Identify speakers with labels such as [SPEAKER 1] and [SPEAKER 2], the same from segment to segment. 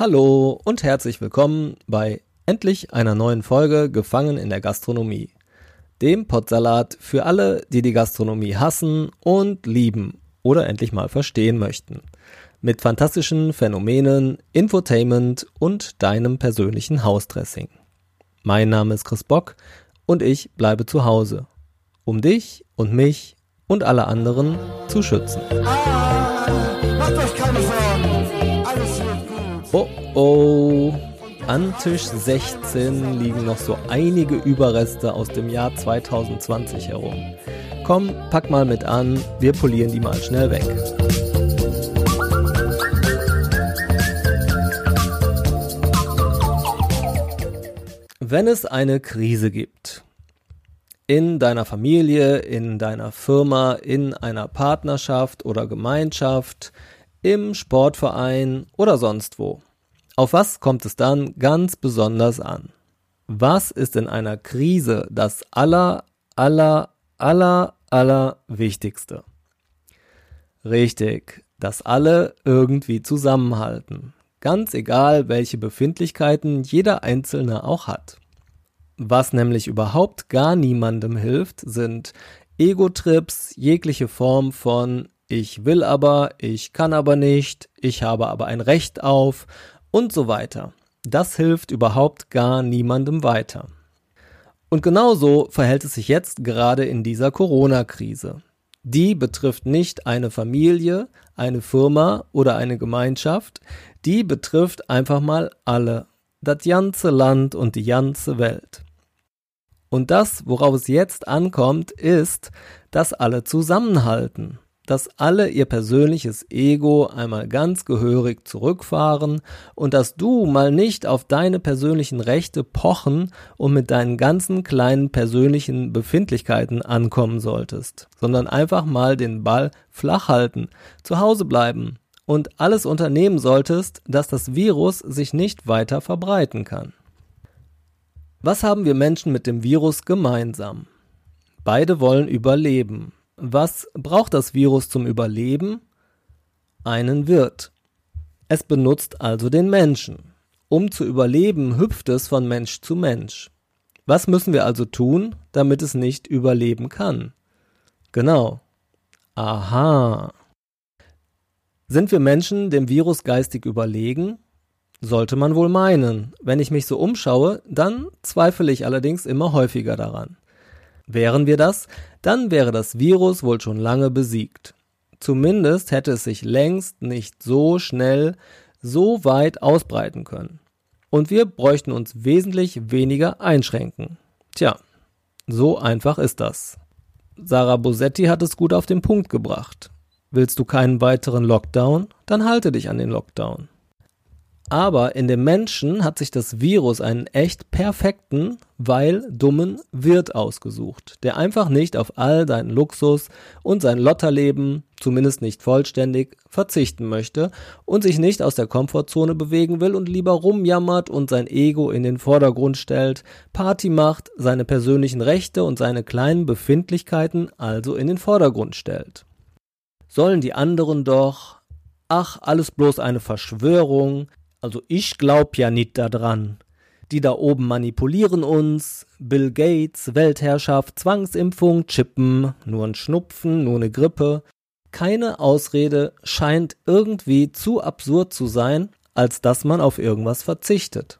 [SPEAKER 1] Hallo und herzlich willkommen bei endlich einer neuen Folge Gefangen in der Gastronomie. Dem Potsalat für alle, die die Gastronomie hassen und lieben oder endlich mal verstehen möchten. Mit fantastischen Phänomenen, Infotainment und deinem persönlichen Hausdressing. Mein Name ist Chris Bock und ich bleibe zu Hause, um dich und mich und alle anderen zu schützen. Ah, macht euch keine Sorgen, alles wird Oh oh. An Tisch 16 liegen noch so einige Überreste aus dem Jahr 2020 herum. Komm, pack mal mit an, wir polieren die mal schnell weg. Wenn es eine Krise gibt, in deiner Familie, in deiner Firma, in einer Partnerschaft oder Gemeinschaft, im Sportverein oder sonst wo. Auf was kommt es dann ganz besonders an? Was ist in einer Krise das aller, aller, aller, aller Wichtigste? Richtig, dass alle irgendwie zusammenhalten. Ganz egal, welche Befindlichkeiten jeder Einzelne auch hat. Was nämlich überhaupt gar niemandem hilft, sind Ego-Trips, jegliche Form von ich will aber, ich kann aber nicht, ich habe aber ein Recht auf und so weiter. Das hilft überhaupt gar niemandem weiter. Und genauso verhält es sich jetzt gerade in dieser Corona-Krise. Die betrifft nicht eine Familie, eine Firma oder eine Gemeinschaft, die betrifft einfach mal alle, das ganze Land und die ganze Welt. Und das, worauf es jetzt ankommt, ist, dass alle zusammenhalten dass alle ihr persönliches Ego einmal ganz gehörig zurückfahren und dass du mal nicht auf deine persönlichen Rechte pochen und mit deinen ganzen kleinen persönlichen Befindlichkeiten ankommen solltest, sondern einfach mal den Ball flach halten, zu Hause bleiben und alles unternehmen solltest, dass das Virus sich nicht weiter verbreiten kann. Was haben wir Menschen mit dem Virus gemeinsam? Beide wollen überleben. Was braucht das Virus zum Überleben? Einen Wirt. Es benutzt also den Menschen. Um zu überleben, hüpft es von Mensch zu Mensch. Was müssen wir also tun, damit es nicht überleben kann? Genau. Aha. Sind wir Menschen dem Virus geistig überlegen? Sollte man wohl meinen. Wenn ich mich so umschaue, dann zweifle ich allerdings immer häufiger daran. Wären wir das, dann wäre das Virus wohl schon lange besiegt. Zumindest hätte es sich längst nicht so schnell, so weit ausbreiten können. Und wir bräuchten uns wesentlich weniger einschränken. Tja, so einfach ist das. Sarah Bosetti hat es gut auf den Punkt gebracht. Willst du keinen weiteren Lockdown? Dann halte dich an den Lockdown. Aber in dem Menschen hat sich das Virus einen echt perfekten, weil dummen Wirt ausgesucht, der einfach nicht auf all deinen Luxus und sein Lotterleben, zumindest nicht vollständig, verzichten möchte und sich nicht aus der Komfortzone bewegen will und lieber rumjammert und sein Ego in den Vordergrund stellt, Party macht, seine persönlichen Rechte und seine kleinen Befindlichkeiten also in den Vordergrund stellt. Sollen die anderen doch Ach, alles bloß eine Verschwörung, also ich glaub ja nicht daran. Die da oben manipulieren uns. Bill Gates, Weltherrschaft, Zwangsimpfung, Chippen, nur ein Schnupfen, nur eine Grippe. Keine Ausrede scheint irgendwie zu absurd zu sein, als dass man auf irgendwas verzichtet.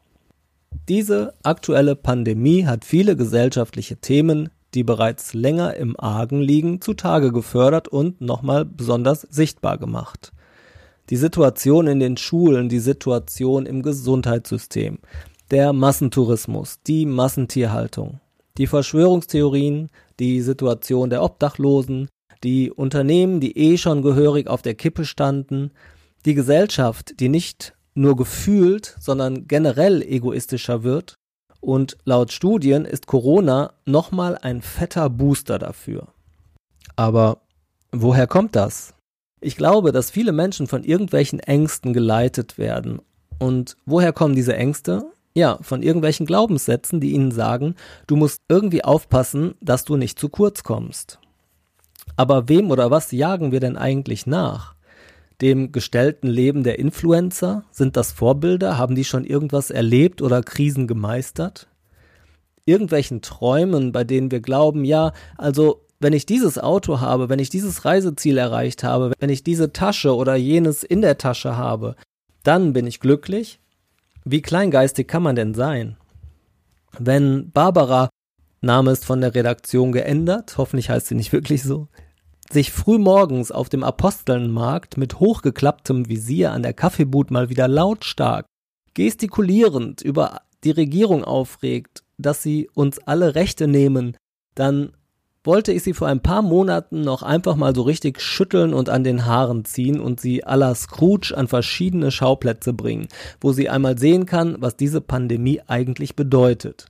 [SPEAKER 1] Diese aktuelle Pandemie hat viele gesellschaftliche Themen, die bereits länger im Argen liegen, zutage gefördert und nochmal besonders sichtbar gemacht die Situation in den Schulen, die Situation im Gesundheitssystem, der Massentourismus, die Massentierhaltung, die Verschwörungstheorien, die Situation der Obdachlosen, die Unternehmen, die eh schon gehörig auf der Kippe standen, die Gesellschaft, die nicht nur gefühlt, sondern generell egoistischer wird. Und laut Studien ist Corona nochmal ein fetter Booster dafür. Aber woher kommt das? Ich glaube, dass viele Menschen von irgendwelchen Ängsten geleitet werden Und woher kommen diese Ängste? Ja, von irgendwelchen Glaubenssätzen, die ihnen sagen, du musst irgendwie aufpassen, dass du nicht zu kurz kommst. Aber wem oder was jagen wir denn eigentlich nach? Dem gestellten Leben der Influencer? Sind das Vorbilder? Haben die schon irgendwas erlebt oder Krisen gemeistert? Irgendwelchen Träumen, bei denen wir glauben, ja, also wenn ich dieses Auto habe, wenn ich dieses Reiseziel erreicht habe, wenn ich diese Tasche oder jenes in der Tasche habe, dann bin ich glücklich? Wie kleingeistig kann man denn sein? Wenn Barbara, Name ist von der Redaktion geändert, hoffentlich heißt sie nicht wirklich so, sich frühmorgens auf dem Apostelnmarkt mit hochgeklapptem Visier an der Kaffeebut mal wieder lautstark, gestikulierend über die Regierung aufregt, dass sie uns alle Rechte nehmen, dann wollte ich sie vor ein paar Monaten noch einfach mal so richtig schütteln und an den Haaren ziehen und sie à la Scrooge an verschiedene Schauplätze bringen, wo sie einmal sehen kann, was diese Pandemie eigentlich bedeutet.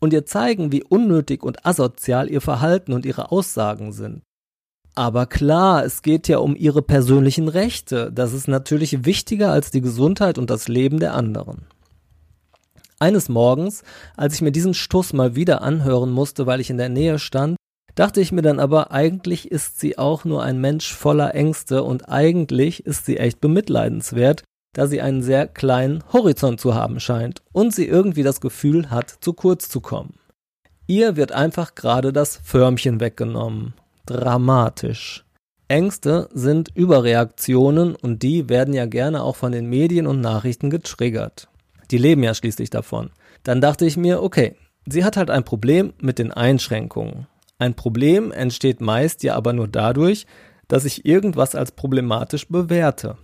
[SPEAKER 1] Und ihr zeigen, wie unnötig und asozial ihr Verhalten und ihre Aussagen sind. Aber klar, es geht ja um ihre persönlichen Rechte. Das ist natürlich wichtiger als die Gesundheit und das Leben der anderen. Eines Morgens, als ich mir diesen Stuss mal wieder anhören musste, weil ich in der Nähe stand, dachte ich mir dann aber, eigentlich ist sie auch nur ein Mensch voller Ängste und eigentlich ist sie echt bemitleidenswert, da sie einen sehr kleinen Horizont zu haben scheint und sie irgendwie das Gefühl hat, zu kurz zu kommen. Ihr wird einfach gerade das Förmchen weggenommen. Dramatisch. Ängste sind Überreaktionen und die werden ja gerne auch von den Medien und Nachrichten getriggert. Die leben ja schließlich davon. Dann dachte ich mir, okay, sie hat halt ein Problem mit den Einschränkungen. Ein Problem entsteht meist ja aber nur dadurch, dass ich irgendwas als problematisch bewerte.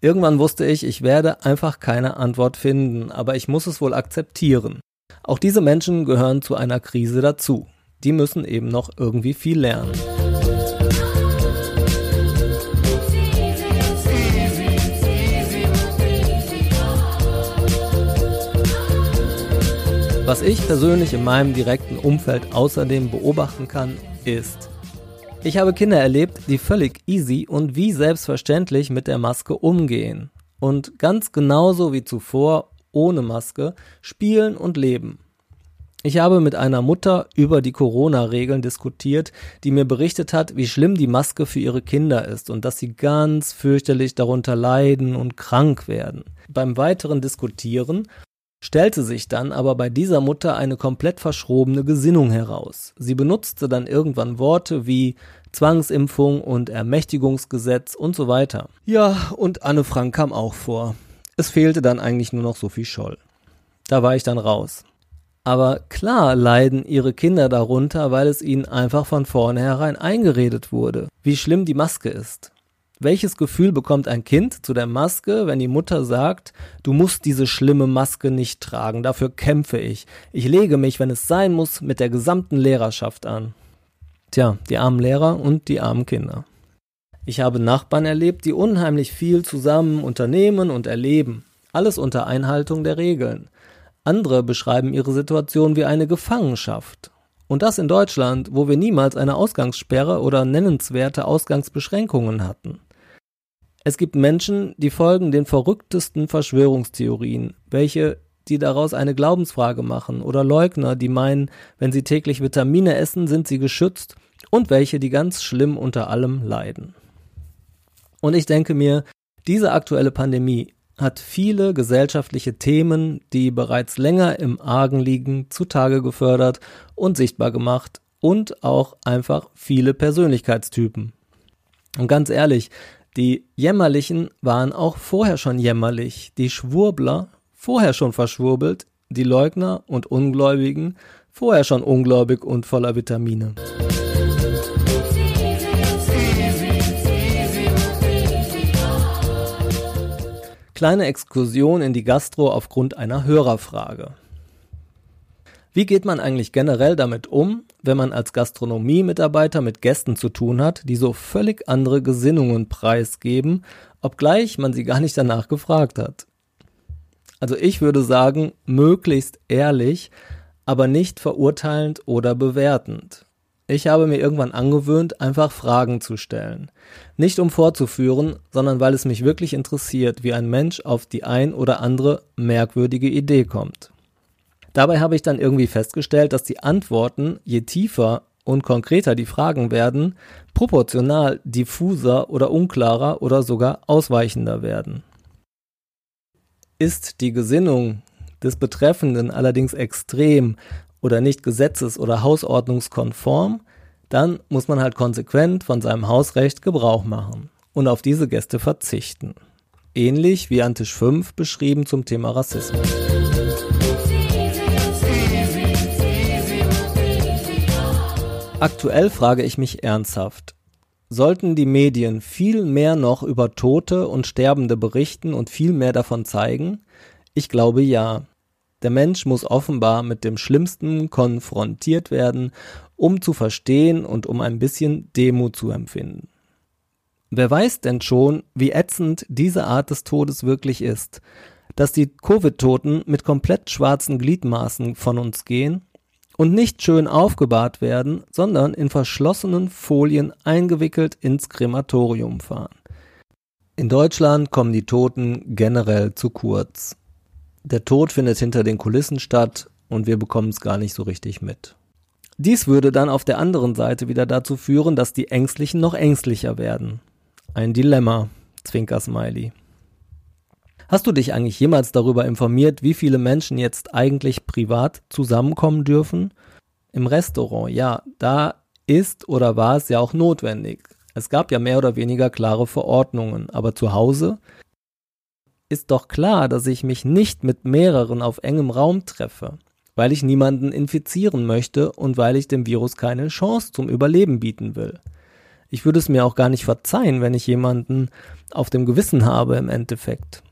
[SPEAKER 1] Irgendwann wusste ich, ich werde einfach keine Antwort finden, aber ich muss es wohl akzeptieren. Auch diese Menschen gehören zu einer Krise dazu. Die müssen eben noch irgendwie viel lernen. Was ich persönlich in meinem direkten Umfeld außerdem beobachten kann, ist, ich habe Kinder erlebt, die völlig easy und wie selbstverständlich mit der Maske umgehen und ganz genauso wie zuvor ohne Maske spielen und leben. Ich habe mit einer Mutter über die Corona-Regeln diskutiert, die mir berichtet hat, wie schlimm die Maske für ihre Kinder ist und dass sie ganz fürchterlich darunter leiden und krank werden. Beim weiteren Diskutieren stellte sich dann aber bei dieser Mutter eine komplett verschrobene Gesinnung heraus. Sie benutzte dann irgendwann Worte wie Zwangsimpfung und Ermächtigungsgesetz und so weiter. Ja, und Anne Frank kam auch vor. Es fehlte dann eigentlich nur noch Sophie Scholl. Da war ich dann raus. Aber klar leiden ihre Kinder darunter, weil es ihnen einfach von vornherein eingeredet wurde, wie schlimm die Maske ist. Welches Gefühl bekommt ein Kind zu der Maske, wenn die Mutter sagt, du musst diese schlimme Maske nicht tragen, dafür kämpfe ich. Ich lege mich, wenn es sein muss, mit der gesamten Lehrerschaft an. Tja, die armen Lehrer und die armen Kinder. Ich habe Nachbarn erlebt, die unheimlich viel zusammen unternehmen und erleben. Alles unter Einhaltung der Regeln. Andere beschreiben ihre Situation wie eine Gefangenschaft. Und das in Deutschland, wo wir niemals eine Ausgangssperre oder nennenswerte Ausgangsbeschränkungen hatten. Es gibt Menschen, die folgen den verrücktesten Verschwörungstheorien, welche die daraus eine Glaubensfrage machen, oder Leugner, die meinen, wenn sie täglich Vitamine essen, sind sie geschützt, und welche, die ganz schlimm unter allem leiden. Und ich denke mir, diese aktuelle Pandemie hat viele gesellschaftliche Themen, die bereits länger im Argen liegen, zutage gefördert und sichtbar gemacht und auch einfach viele Persönlichkeitstypen. Und ganz ehrlich, die Jämmerlichen waren auch vorher schon jämmerlich, die Schwurbler vorher schon verschwurbelt, die Leugner und Ungläubigen vorher schon ungläubig und voller Vitamine. Kleine Exkursion in die Gastro aufgrund einer Hörerfrage. Wie geht man eigentlich generell damit um, wenn man als Gastronomiemitarbeiter mit Gästen zu tun hat, die so völlig andere Gesinnungen preisgeben, obgleich man sie gar nicht danach gefragt hat? Also ich würde sagen, möglichst ehrlich, aber nicht verurteilend oder bewertend. Ich habe mir irgendwann angewöhnt, einfach Fragen zu stellen. Nicht um vorzuführen, sondern weil es mich wirklich interessiert, wie ein Mensch auf die ein oder andere merkwürdige Idee kommt. Dabei habe ich dann irgendwie festgestellt, dass die Antworten, je tiefer und konkreter die Fragen werden, proportional diffuser oder unklarer oder sogar ausweichender werden. Ist die Gesinnung des Betreffenden allerdings extrem oder nicht gesetzes- oder hausordnungskonform, dann muss man halt konsequent von seinem Hausrecht Gebrauch machen und auf diese Gäste verzichten. Ähnlich wie an Tisch 5 beschrieben zum Thema Rassismus. Aktuell frage ich mich ernsthaft, sollten die Medien viel mehr noch über Tote und Sterbende berichten und viel mehr davon zeigen? Ich glaube ja. Der Mensch muss offenbar mit dem Schlimmsten konfrontiert werden, um zu verstehen und um ein bisschen Demut zu empfinden. Wer weiß denn schon, wie ätzend diese Art des Todes wirklich ist, dass die Covid-Toten mit komplett schwarzen Gliedmaßen von uns gehen und nicht schön aufgebahrt werden, sondern in verschlossenen Folien eingewickelt ins Krematorium fahren. In Deutschland kommen die Toten generell zu kurz. Der Tod findet hinter den Kulissen statt und wir bekommen es gar nicht so richtig mit. Dies würde dann auf der anderen Seite wieder dazu führen, dass die Ängstlichen noch ängstlicher werden. Ein Dilemma, Zwinker Smiley. Hast du dich eigentlich jemals darüber informiert, wie viele Menschen jetzt eigentlich privat zusammenkommen dürfen? Im Restaurant, ja, da ist oder war es ja auch notwendig. Es gab ja mehr oder weniger klare Verordnungen, aber zu Hause ist doch klar, dass ich mich nicht mit mehreren auf engem Raum treffe, weil ich niemanden infizieren möchte und weil ich dem Virus keine Chance zum Überleben bieten will. Ich würde es mir auch gar nicht verzeihen, wenn ich jemanden auf dem Gewissen habe im Endeffekt.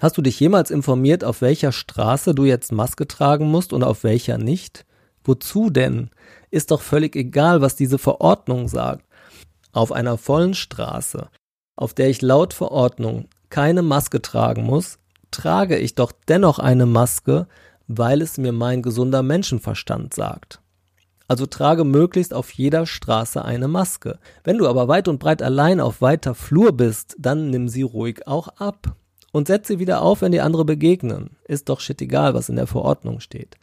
[SPEAKER 1] Hast du dich jemals informiert, auf welcher Straße du jetzt Maske tragen musst und auf welcher nicht? Wozu denn? Ist doch völlig egal, was diese Verordnung sagt. Auf einer vollen Straße, auf der ich laut Verordnung keine Maske tragen muss, trage ich doch dennoch eine Maske, weil es mir mein gesunder Menschenverstand sagt. Also trage möglichst auf jeder Straße eine Maske. Wenn du aber weit und breit allein auf weiter Flur bist, dann nimm sie ruhig auch ab. Und setz sie wieder auf, wenn die andere begegnen. Ist doch shit egal, was in der Verordnung steht.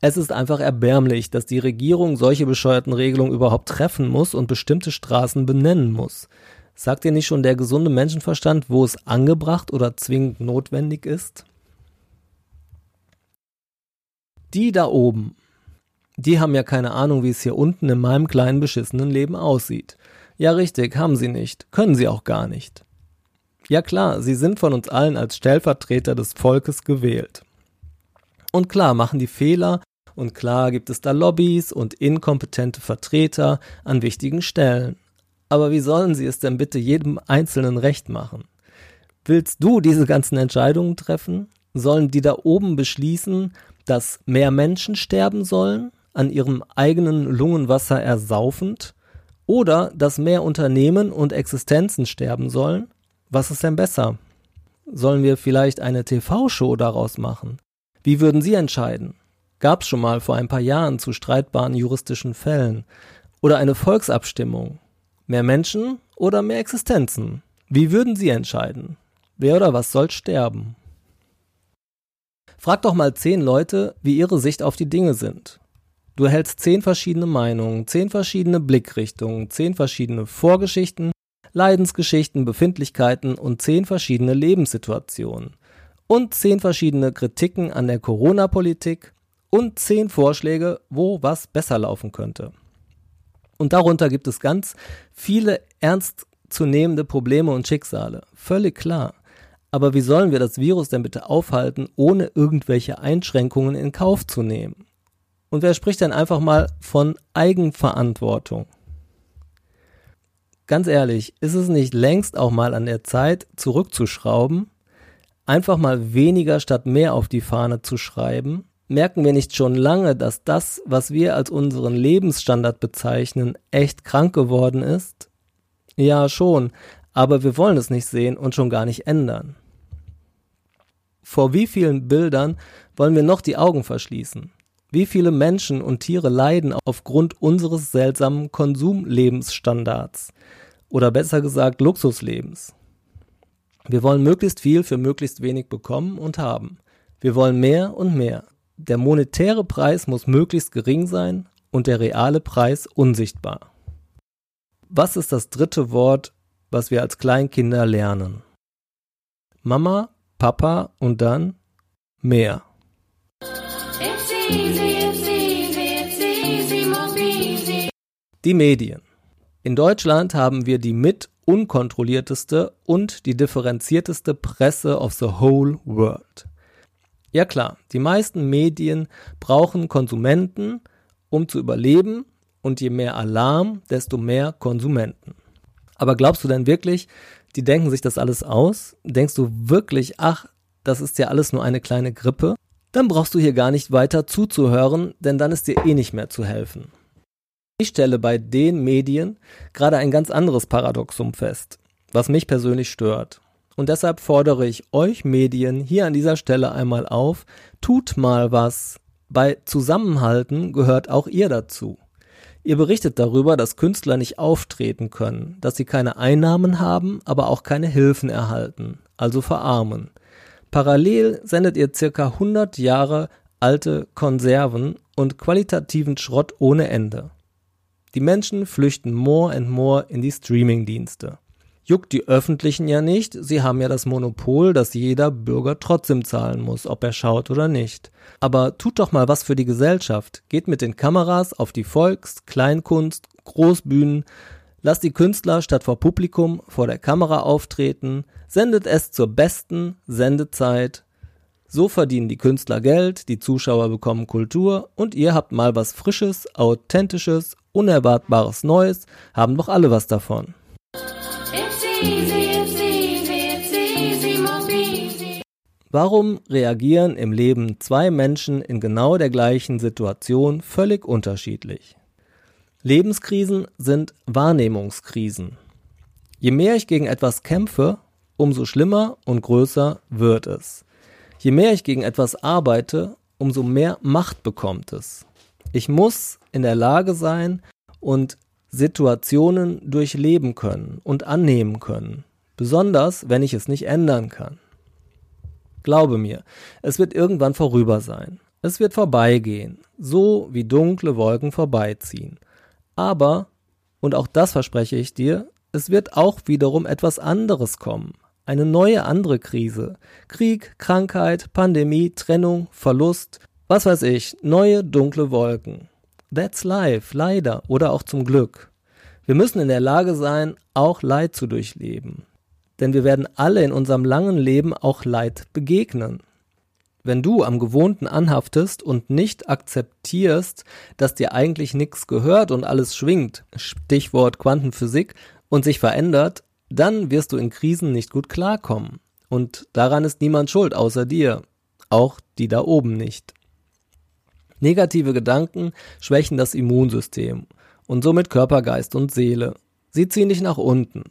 [SPEAKER 1] Es ist einfach erbärmlich, dass die Regierung solche bescheuerten Regelungen überhaupt treffen muss und bestimmte Straßen benennen muss. Sagt dir nicht schon der gesunde Menschenverstand, wo es angebracht oder zwingend notwendig ist? Die da oben, die haben ja keine Ahnung, wie es hier unten in meinem kleinen beschissenen Leben aussieht. Ja, richtig, haben sie nicht, können sie auch gar nicht. Ja klar, sie sind von uns allen als Stellvertreter des Volkes gewählt. Und klar machen die Fehler und klar gibt es da Lobbys und inkompetente Vertreter an wichtigen Stellen. Aber wie sollen sie es denn bitte jedem Einzelnen recht machen? Willst du diese ganzen Entscheidungen treffen? Sollen die da oben beschließen, dass mehr Menschen sterben sollen, an ihrem eigenen Lungenwasser ersaufend? Oder dass mehr Unternehmen und Existenzen sterben sollen? Was ist denn besser? Sollen wir vielleicht eine TV-Show daraus machen? Wie würden Sie entscheiden? Gab's schon mal vor ein paar Jahren zu streitbaren juristischen Fällen? Oder eine Volksabstimmung? Mehr Menschen oder mehr Existenzen? Wie würden Sie entscheiden? Wer oder was soll sterben? Frag doch mal zehn Leute, wie ihre Sicht auf die Dinge sind. Du hältst zehn verschiedene Meinungen, zehn verschiedene Blickrichtungen, zehn verschiedene Vorgeschichten, Leidensgeschichten, Befindlichkeiten und zehn verschiedene Lebenssituationen. Und zehn verschiedene Kritiken an der Corona-Politik und zehn Vorschläge, wo was besser laufen könnte. Und darunter gibt es ganz viele ernstzunehmende Probleme und Schicksale. Völlig klar. Aber wie sollen wir das Virus denn bitte aufhalten, ohne irgendwelche Einschränkungen in Kauf zu nehmen? Und wer spricht denn einfach mal von Eigenverantwortung? Ganz ehrlich, ist es nicht längst auch mal an der Zeit, zurückzuschrauben, einfach mal weniger statt mehr auf die Fahne zu schreiben merken wir nicht schon lange, dass das, was wir als unseren Lebensstandard bezeichnen, echt krank geworden ist? Ja, schon, aber wir wollen es nicht sehen und schon gar nicht ändern. Vor wie vielen Bildern wollen wir noch die Augen verschließen? Wie viele Menschen und Tiere leiden aufgrund unseres seltsamen Konsumlebensstandards oder besser gesagt Luxuslebens. Wir wollen möglichst viel für möglichst wenig bekommen und haben. Wir wollen mehr und mehr. Der monetäre Preis muss möglichst gering sein und der reale Preis unsichtbar. Was ist das dritte Wort, was wir als Kleinkinder lernen? Mama, Papa und dann mehr. Die Medien. In Deutschland haben wir die mit unkontrollierteste und die differenzierteste Presse of the whole world. Ja klar, die meisten Medien brauchen Konsumenten, um zu überleben, und je mehr Alarm, desto mehr Konsumenten. Aber glaubst du denn wirklich, die denken sich das alles aus? Denkst du wirklich, ach, das ist ja alles nur eine kleine Grippe? Dann brauchst du hier gar nicht weiter zuzuhören, denn dann ist dir eh nicht mehr zu helfen. Ich stelle bei den Medien gerade ein ganz anderes Paradoxum fest, was mich persönlich stört. Und deshalb fordere ich euch Medien hier an dieser Stelle einmal auf, tut mal was. Bei Zusammenhalten gehört auch ihr dazu. Ihr berichtet darüber, dass Künstler nicht auftreten können, dass sie keine Einnahmen haben, aber auch keine Hilfen erhalten, also verarmen. Parallel sendet ihr circa 100 Jahre alte Konserven und qualitativen Schrott ohne Ende. Die Menschen flüchten more and more in die Streaming-Dienste. Juckt die Öffentlichen ja nicht, sie haben ja das Monopol, dass jeder Bürger trotzdem zahlen muss, ob er schaut oder nicht. Aber tut doch mal was für die Gesellschaft, geht mit den Kameras auf die Volks-, Kleinkunst, Großbühnen, lasst die Künstler statt vor Publikum vor der Kamera auftreten, sendet es zur besten Sendezeit. So verdienen die Künstler Geld, die Zuschauer bekommen Kultur und ihr habt mal was Frisches, Authentisches, Unerwartbares Neues, haben doch alle was davon. Warum reagieren im Leben zwei Menschen in genau der gleichen Situation völlig unterschiedlich? Lebenskrisen sind Wahrnehmungskrisen. Je mehr ich gegen etwas kämpfe, umso schlimmer und größer wird es. Je mehr ich gegen etwas arbeite, umso mehr Macht bekommt es. Ich muss in der Lage sein und Situationen durchleben können und annehmen können, besonders wenn ich es nicht ändern kann. Glaube mir, es wird irgendwann vorüber sein. Es wird vorbeigehen, so wie dunkle Wolken vorbeiziehen. Aber, und auch das verspreche ich dir, es wird auch wiederum etwas anderes kommen. Eine neue andere Krise. Krieg, Krankheit, Pandemie, Trennung, Verlust, was weiß ich, neue dunkle Wolken. That's life, leider oder auch zum Glück. Wir müssen in der Lage sein, auch Leid zu durchleben. Denn wir werden alle in unserem langen Leben auch Leid begegnen. Wenn du am Gewohnten anhaftest und nicht akzeptierst, dass dir eigentlich nichts gehört und alles schwingt, Stichwort Quantenphysik, und sich verändert, dann wirst du in Krisen nicht gut klarkommen. Und daran ist niemand schuld außer dir, auch die da oben nicht. Negative Gedanken schwächen das Immunsystem und somit Körper, Geist und Seele. Sie ziehen dich nach unten.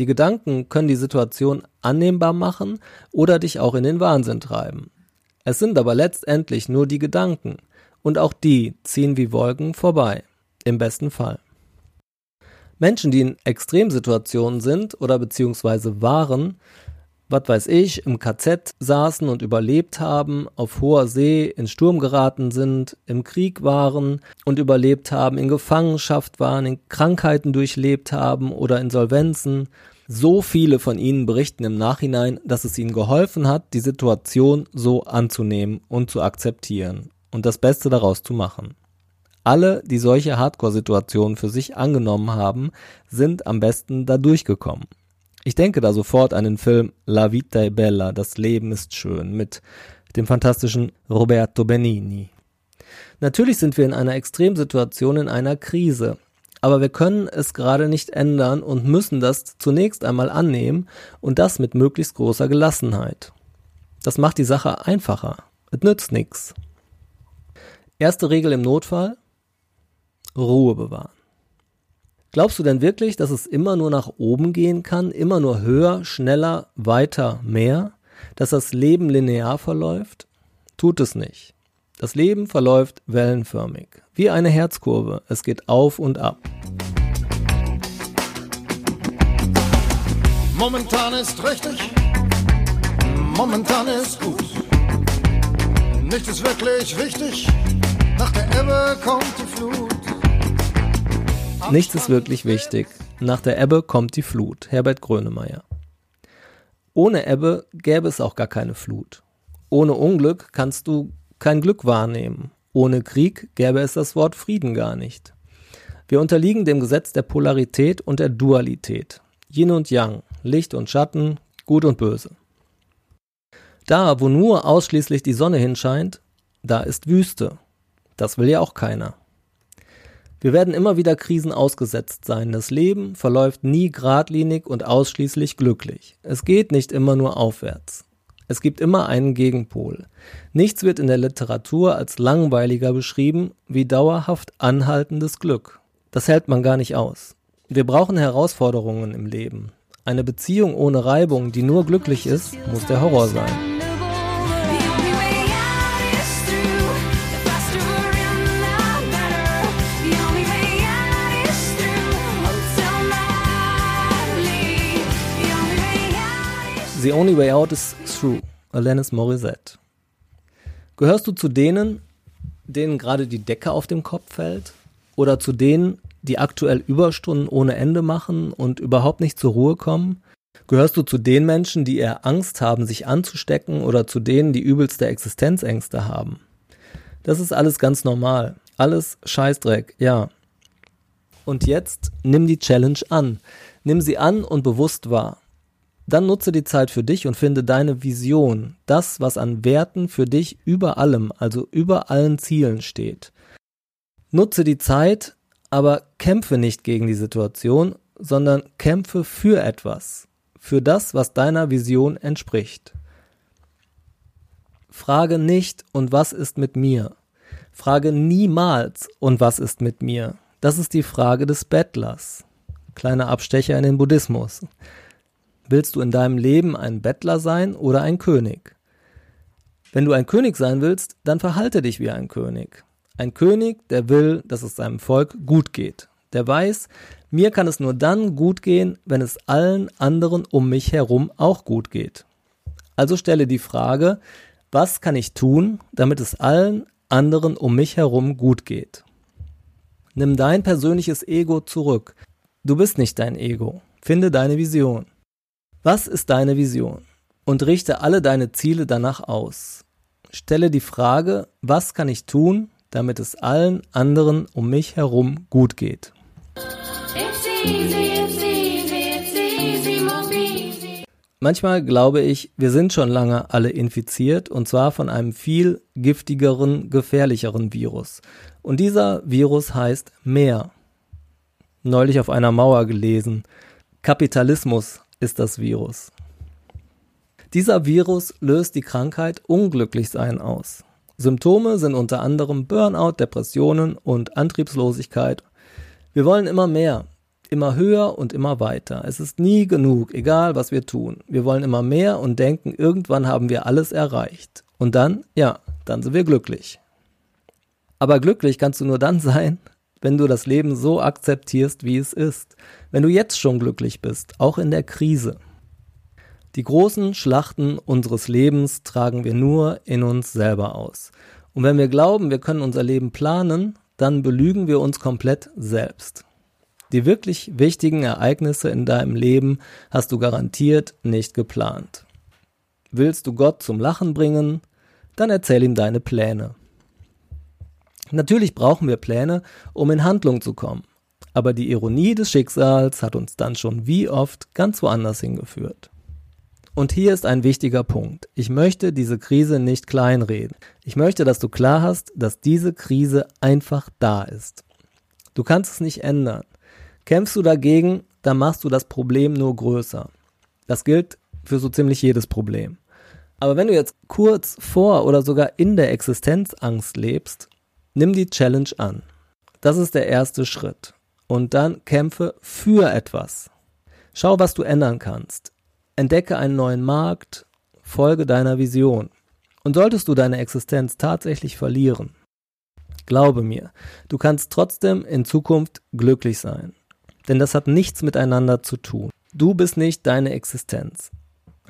[SPEAKER 1] Die Gedanken können die Situation annehmbar machen oder dich auch in den Wahnsinn treiben. Es sind aber letztendlich nur die Gedanken und auch die ziehen wie Wolken vorbei, im besten Fall. Menschen, die in Extremsituationen sind oder beziehungsweise waren, was weiß ich, im KZ saßen und überlebt haben, auf hoher See in Sturm geraten sind, im Krieg waren und überlebt haben, in Gefangenschaft waren, in Krankheiten durchlebt haben oder Insolvenzen. So viele von ihnen berichten im Nachhinein, dass es ihnen geholfen hat, die Situation so anzunehmen und zu akzeptieren und das Beste daraus zu machen. Alle, die solche Hardcore-Situationen für sich angenommen haben, sind am besten da durchgekommen. Ich denke da sofort an den Film La Vita è Bella, das Leben ist schön, mit dem fantastischen Roberto Benini. Natürlich sind wir in einer Extremsituation, in einer Krise, aber wir können es gerade nicht ändern und müssen das zunächst einmal annehmen und das mit möglichst großer Gelassenheit. Das macht die Sache einfacher. Es nützt nichts. Erste Regel im Notfall: Ruhe bewahren. Glaubst du denn wirklich, dass es immer nur nach oben gehen kann, immer nur höher, schneller, weiter, mehr? Dass das Leben linear verläuft? Tut es nicht. Das Leben verläuft wellenförmig, wie eine Herzkurve. Es geht auf und ab.
[SPEAKER 2] Momentan ist richtig, momentan ist gut. Nichts ist wirklich richtig, nach der Ebbe kommt die Flut.
[SPEAKER 1] Nichts ist wirklich wichtig. Nach der Ebbe kommt die Flut. Herbert Grönemeyer. Ohne Ebbe gäbe es auch gar keine Flut. Ohne Unglück kannst du kein Glück wahrnehmen. Ohne Krieg gäbe es das Wort Frieden gar nicht. Wir unterliegen dem Gesetz der Polarität und der Dualität. Yin und Yang, Licht und Schatten, Gut und Böse. Da, wo nur ausschließlich die Sonne hinscheint, da ist Wüste. Das will ja auch keiner. Wir werden immer wieder Krisen ausgesetzt sein. Das Leben verläuft nie geradlinig und ausschließlich glücklich. Es geht nicht immer nur aufwärts. Es gibt immer einen Gegenpol. Nichts wird in der Literatur als langweiliger beschrieben wie dauerhaft anhaltendes Glück. Das hält man gar nicht aus. Wir brauchen Herausforderungen im Leben. Eine Beziehung ohne Reibung, die nur glücklich ist, muss der Horror sein. The Only Way Out is Through, Alanis Morissette. Gehörst du zu denen, denen gerade die Decke auf dem Kopf fällt? Oder zu denen, die aktuell Überstunden ohne Ende machen und überhaupt nicht zur Ruhe kommen? Gehörst du zu den Menschen, die eher Angst haben, sich anzustecken oder zu denen, die übelste Existenzängste haben? Das ist alles ganz normal. Alles Scheißdreck, ja. Und jetzt nimm die Challenge an. Nimm sie an und bewusst wahr. Dann nutze die Zeit für dich und finde deine Vision, das, was an Werten für dich über allem, also über allen Zielen steht. Nutze die Zeit, aber kämpfe nicht gegen die Situation, sondern kämpfe für etwas, für das, was deiner Vision entspricht. Frage nicht, und was ist mit mir? Frage niemals, und was ist mit mir? Das ist die Frage des Bettlers. Kleiner Abstecher in den Buddhismus. Willst du in deinem Leben ein Bettler sein oder ein König? Wenn du ein König sein willst, dann verhalte dich wie ein König. Ein König, der will, dass es seinem Volk gut geht. Der weiß, mir kann es nur dann gut gehen, wenn es allen anderen um mich herum auch gut geht. Also stelle die Frage, was kann ich tun, damit es allen anderen um mich herum gut geht? Nimm dein persönliches Ego zurück. Du bist nicht dein Ego. Finde deine Vision. Was ist deine Vision? Und richte alle deine Ziele danach aus. Stelle die Frage, was kann ich tun, damit es allen anderen um mich herum gut geht. Manchmal glaube ich, wir sind schon lange alle infiziert und zwar von einem viel giftigeren, gefährlicheren Virus. Und dieser Virus heißt mehr. Neulich auf einer Mauer gelesen. Kapitalismus ist das Virus. Dieser Virus löst die Krankheit Unglücklichsein aus. Symptome sind unter anderem Burnout, Depressionen und Antriebslosigkeit. Wir wollen immer mehr, immer höher und immer weiter. Es ist nie genug, egal was wir tun. Wir wollen immer mehr und denken, irgendwann haben wir alles erreicht. Und dann, ja, dann sind wir glücklich. Aber glücklich kannst du nur dann sein, wenn du das Leben so akzeptierst, wie es ist, wenn du jetzt schon glücklich bist, auch in der Krise. Die großen Schlachten unseres Lebens tragen wir nur in uns selber aus. Und wenn wir glauben, wir können unser Leben planen, dann belügen wir uns komplett selbst. Die wirklich wichtigen Ereignisse in deinem Leben hast du garantiert nicht geplant. Willst du Gott zum Lachen bringen? Dann erzähl ihm deine Pläne. Natürlich brauchen wir Pläne, um in Handlung zu kommen. Aber die Ironie des Schicksals hat uns dann schon wie oft ganz woanders hingeführt. Und hier ist ein wichtiger Punkt. Ich möchte diese Krise nicht kleinreden. Ich möchte, dass du klar hast, dass diese Krise einfach da ist. Du kannst es nicht ändern. Kämpfst du dagegen, dann machst du das Problem nur größer. Das gilt für so ziemlich jedes Problem. Aber wenn du jetzt kurz vor oder sogar in der Existenzangst lebst, Nimm die Challenge an. Das ist der erste Schritt. Und dann kämpfe für etwas. Schau, was du ändern kannst. Entdecke einen neuen Markt, folge deiner Vision. Und solltest du deine Existenz tatsächlich verlieren, glaube mir, du kannst trotzdem in Zukunft glücklich sein. Denn das hat nichts miteinander zu tun. Du bist nicht deine Existenz.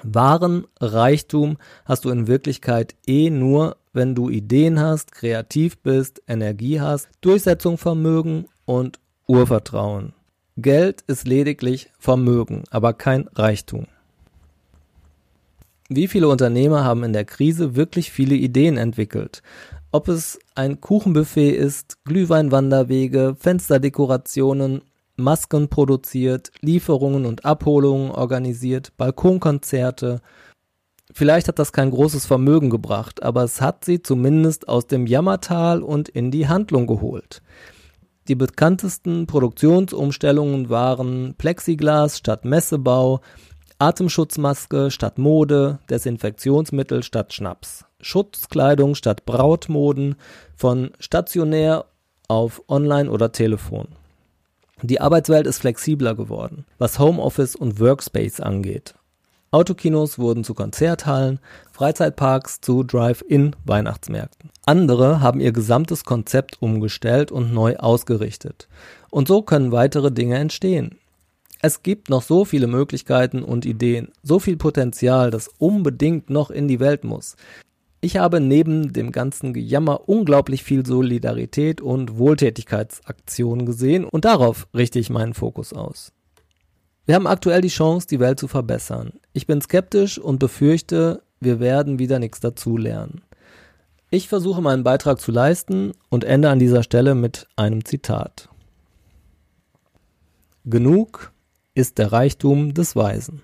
[SPEAKER 1] Wahren Reichtum hast du in Wirklichkeit eh nur, wenn du Ideen hast, kreativ bist, Energie hast, Durchsetzungsvermögen und Urvertrauen. Geld ist lediglich Vermögen, aber kein Reichtum. Wie viele Unternehmer haben in der Krise wirklich viele Ideen entwickelt? Ob es ein Kuchenbuffet ist, Glühweinwanderwege, Fensterdekorationen, Masken produziert, Lieferungen und Abholungen organisiert, Balkonkonzerte. Vielleicht hat das kein großes Vermögen gebracht, aber es hat sie zumindest aus dem Jammertal und in die Handlung geholt. Die bekanntesten Produktionsumstellungen waren Plexiglas statt Messebau, Atemschutzmaske statt Mode, Desinfektionsmittel statt Schnaps, Schutzkleidung statt Brautmoden, von stationär auf Online oder Telefon. Die Arbeitswelt ist flexibler geworden, was Homeoffice und Workspace angeht. Autokinos wurden zu Konzerthallen, Freizeitparks zu Drive-in-Weihnachtsmärkten. Andere haben ihr gesamtes Konzept umgestellt und neu ausgerichtet. Und so können weitere Dinge entstehen. Es gibt noch so viele Möglichkeiten und Ideen, so viel Potenzial, das unbedingt noch in die Welt muss. Ich habe neben dem ganzen Gejammer unglaublich viel Solidarität und Wohltätigkeitsaktionen gesehen und darauf richte ich meinen Fokus aus. Wir haben aktuell die Chance, die Welt zu verbessern. Ich bin skeptisch und befürchte, wir werden wieder nichts dazulernen. Ich versuche meinen Beitrag zu leisten und ende an dieser Stelle mit einem Zitat. Genug ist der Reichtum des Weisen.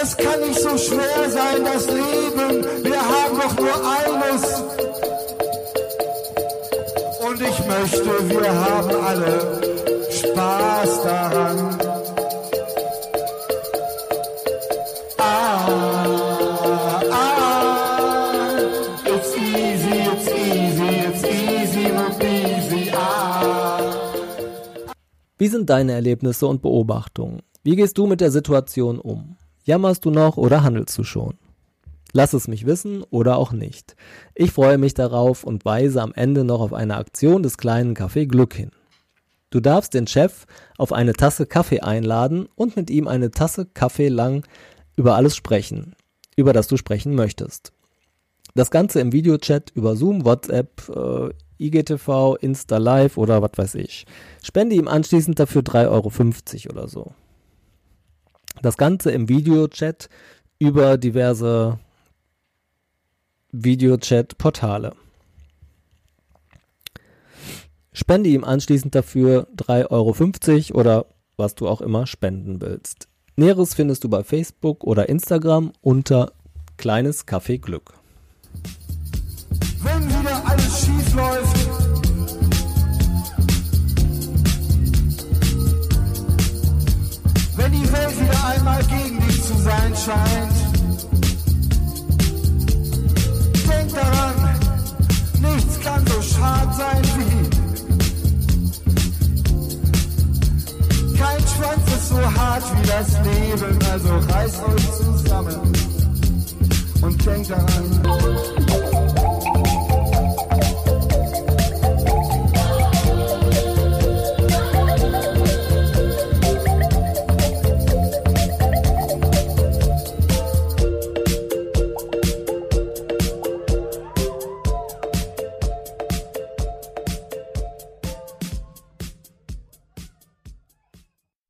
[SPEAKER 2] Es kann nicht so schwer sein, das Leben. Wir haben doch nur eines. Und ich möchte, wir haben alle Spaß daran.
[SPEAKER 1] Wie sind deine Erlebnisse und Beobachtungen? Wie gehst du mit der Situation um? Jammerst du noch oder handelst du schon? Lass es mich wissen oder auch nicht. Ich freue mich darauf und weise am Ende noch auf eine Aktion des kleinen Café Glück hin. Du darfst den Chef auf eine Tasse Kaffee einladen und mit ihm eine Tasse Kaffee lang über alles sprechen, über das du sprechen möchtest. Das Ganze im Videochat über Zoom, WhatsApp, äh, IGTV, Insta Live oder was weiß ich. Spende ihm anschließend dafür 3,50 Euro oder so. Das Ganze im Videochat über diverse Videochat-Portale. Spende ihm anschließend dafür 3,50 Euro oder was du auch immer spenden willst. Näheres findest du bei Facebook oder Instagram unter Kleines Kaffee Glück.
[SPEAKER 2] Läuft, wenn die Welt wieder einmal gegen dich zu sein scheint, denk daran, nichts kann so schad sein wie kein Schwanz ist so hart wie das Leben, also reißt euch zusammen und denkt daran.